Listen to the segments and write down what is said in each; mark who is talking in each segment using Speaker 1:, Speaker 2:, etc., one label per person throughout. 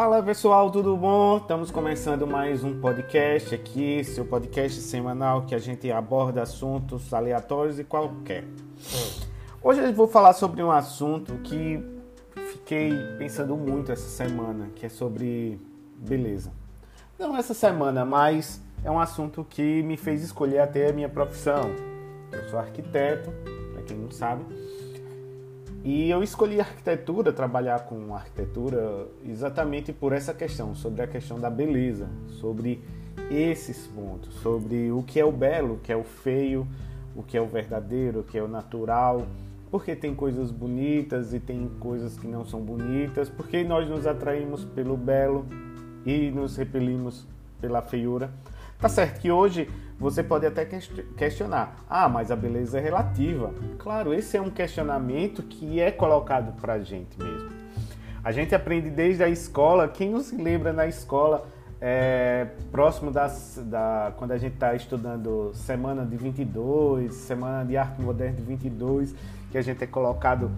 Speaker 1: Fala pessoal, tudo bom? Estamos começando mais um podcast aqui, seu podcast semanal que a gente aborda assuntos aleatórios e qualquer. Hoje eu vou falar sobre um assunto que fiquei pensando muito essa semana, que é sobre beleza. Não essa semana, mas é um assunto que me fez escolher até a minha profissão. Eu sou arquiteto, para quem não sabe. E eu escolhi arquitetura, trabalhar com arquitetura, exatamente por essa questão, sobre a questão da beleza, sobre esses pontos, sobre o que é o belo, o que é o feio, o que é o verdadeiro, o que é o natural, porque tem coisas bonitas e tem coisas que não são bonitas, porque nós nos atraímos pelo belo e nos repelimos pela feiura. Tá certo que hoje você pode até questionar: ah, mas a beleza é relativa. Claro, esse é um questionamento que é colocado para a gente mesmo. A gente aprende desde a escola. Quem não se lembra na escola, é, próximo das, da, quando a gente está estudando Semana de 22, Semana de Arte Moderna de 22, que a gente é colocado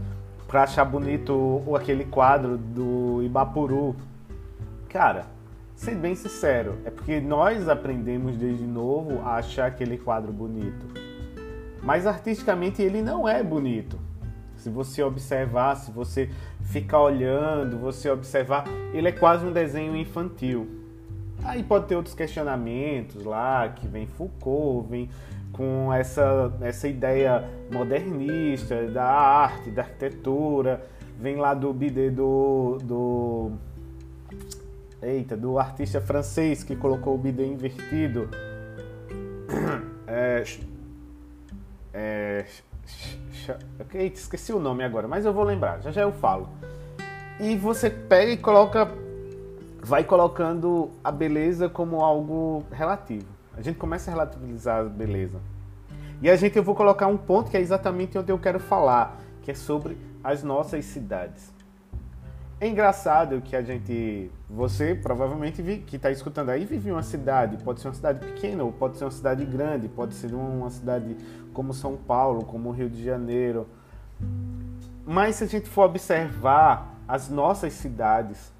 Speaker 1: para achar bonito aquele quadro do Ibapuru. Cara, Sendo bem sincero, é porque nós aprendemos desde novo a achar aquele quadro bonito. Mas artisticamente ele não é bonito. Se você observar, se você ficar olhando, você observar, ele é quase um desenho infantil. Aí pode ter outros questionamentos lá, que vem Foucault, vem com essa, essa ideia modernista da arte, da arquitetura, vem lá do bidê do, do Eita, do artista francês que colocou o bidê invertido. É, é, eita, esqueci o nome agora, mas eu vou lembrar, já já eu falo. E você pega e coloca, vai colocando a beleza como algo relativo. A gente começa a relativizar a beleza. E a gente eu vou colocar um ponto que é exatamente onde eu quero falar, que é sobre as nossas cidades. É engraçado que a gente, você provavelmente vi, que está escutando aí vive em uma cidade, pode ser uma cidade pequena ou pode ser uma cidade grande, pode ser uma cidade como São Paulo, como Rio de Janeiro. Mas se a gente for observar, as nossas cidades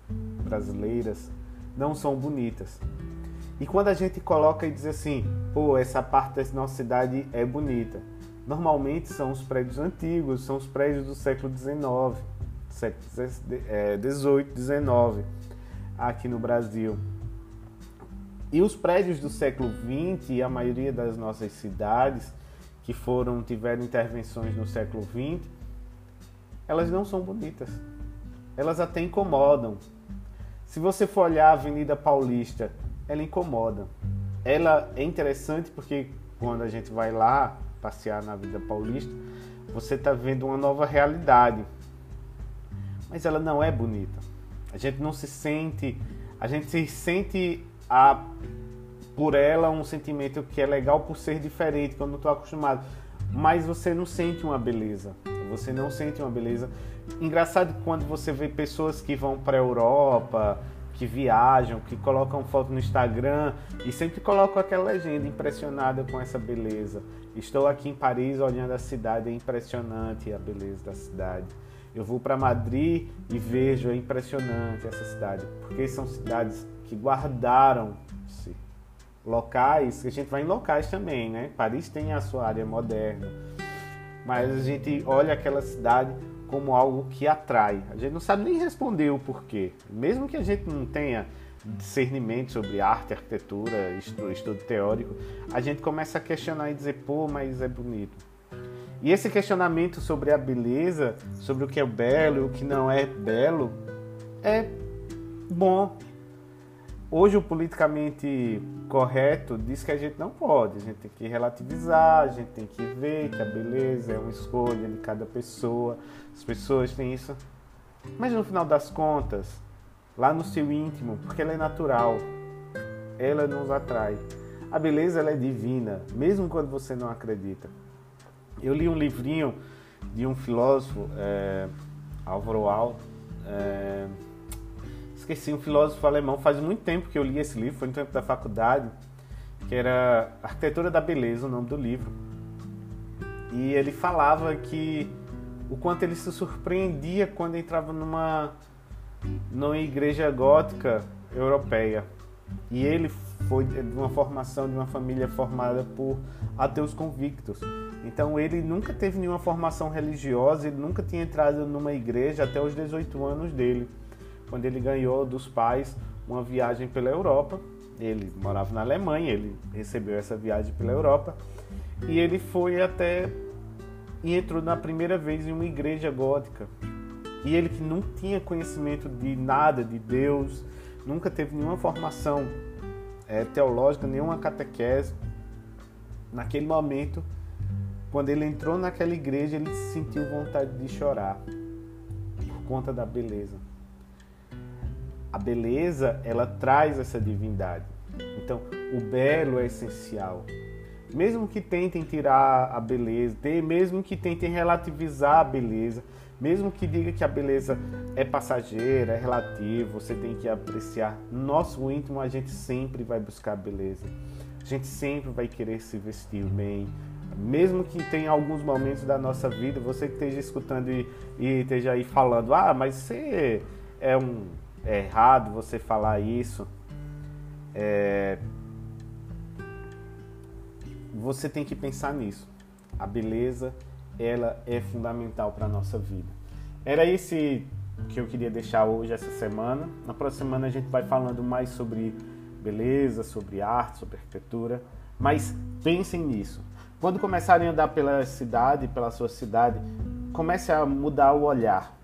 Speaker 1: brasileiras não são bonitas. E quando a gente coloca e diz assim, pô, essa parte da nossa cidade é bonita, normalmente são os prédios antigos, são os prédios do século XIX século XVIII, XIX, aqui no Brasil. E os prédios do século XX e a maioria das nossas cidades que foram tiveram intervenções no século XX, elas não são bonitas. Elas até incomodam. Se você for olhar a Avenida Paulista, ela incomoda. Ela é interessante porque quando a gente vai lá passear na Avenida Paulista, você está vendo uma nova realidade mas ela não é bonita. A gente não se sente, a gente se sente a, por ela um sentimento que é legal por ser diferente, quando eu não estou acostumado. Mas você não sente uma beleza. Você não sente uma beleza. Engraçado quando você vê pessoas que vão para a Europa, que viajam, que colocam foto no Instagram e sempre colocam aquela legenda impressionada com essa beleza. Estou aqui em Paris olhando a cidade, é impressionante a beleza da cidade. Eu vou para Madrid e vejo, é impressionante essa cidade, porque são cidades que guardaram-se locais, a gente vai em locais também, né? Paris tem a sua área moderna, mas a gente olha aquela cidade como algo que atrai. A gente não sabe nem responder o porquê, mesmo que a gente não tenha discernimento sobre arte, arquitetura, estudo, estudo teórico, a gente começa a questionar e dizer, pô, mas é bonito e esse questionamento sobre a beleza, sobre o que é belo e o que não é belo, é bom. Hoje o politicamente correto diz que a gente não pode, a gente tem que relativizar, a gente tem que ver que a beleza é uma escolha de cada pessoa, as pessoas têm isso. Mas no final das contas, lá no seu íntimo, porque ela é natural, ela nos atrai. A beleza ela é divina, mesmo quando você não acredita. Eu li um livrinho de um filósofo, é, Álvaro Al, é, esqueci, um filósofo alemão, faz muito tempo que eu li esse livro, foi no tempo da faculdade, que era Arquitetura da Beleza, o nome do livro. E ele falava que o quanto ele se surpreendia quando entrava numa numa igreja gótica europeia. E ele foi de uma formação de uma família formada por ateus convictos. Então ele nunca teve nenhuma formação religiosa, ele nunca tinha entrado numa igreja até os 18 anos dele, quando ele ganhou dos pais uma viagem pela Europa. Ele morava na Alemanha, ele recebeu essa viagem pela Europa e ele foi até e entrou na primeira vez em uma igreja gótica. E ele que não tinha conhecimento de nada de Deus, nunca teve nenhuma formação é, teológica, nenhuma catequese, naquele momento, quando ele entrou naquela igreja, ele sentiu vontade de chorar por conta da beleza. A beleza, ela traz essa divindade. Então, o belo é essencial. Mesmo que tentem tirar a beleza, mesmo que tentem relativizar a beleza, mesmo que diga que a beleza é passageira, é relativa, você tem que apreciar. No nosso íntimo, a gente sempre vai buscar beleza. A gente sempre vai querer se vestir bem. Mesmo que tenha alguns momentos da nossa vida, você que esteja escutando e, e esteja aí falando, ah, mas você é um é errado você falar isso. É, você tem que pensar nisso. A beleza ela é fundamental para a nossa vida. Era esse que eu queria deixar hoje, essa semana. Na próxima semana a gente vai falando mais sobre beleza, sobre arte, sobre arquitetura. Mas pensem nisso. Quando começarem a andar pela cidade, pela sua cidade, comece a mudar o olhar.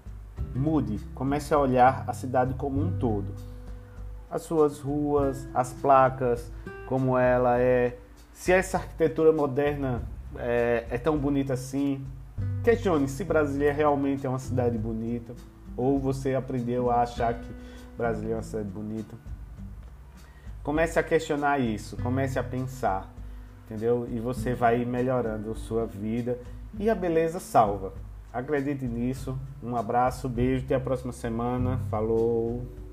Speaker 1: Mude, comece a olhar a cidade como um todo. As suas ruas, as placas, como ela é. Se essa arquitetura moderna é, é tão bonita assim. Questione se Brasília realmente é uma cidade bonita ou você aprendeu a achar que Brasília é uma cidade bonita. Comece a questionar isso, comece a pensar, entendeu? E você vai melhorando a sua vida e a beleza salva. Acredite nisso. Um abraço, beijo, até a próxima semana. Falou!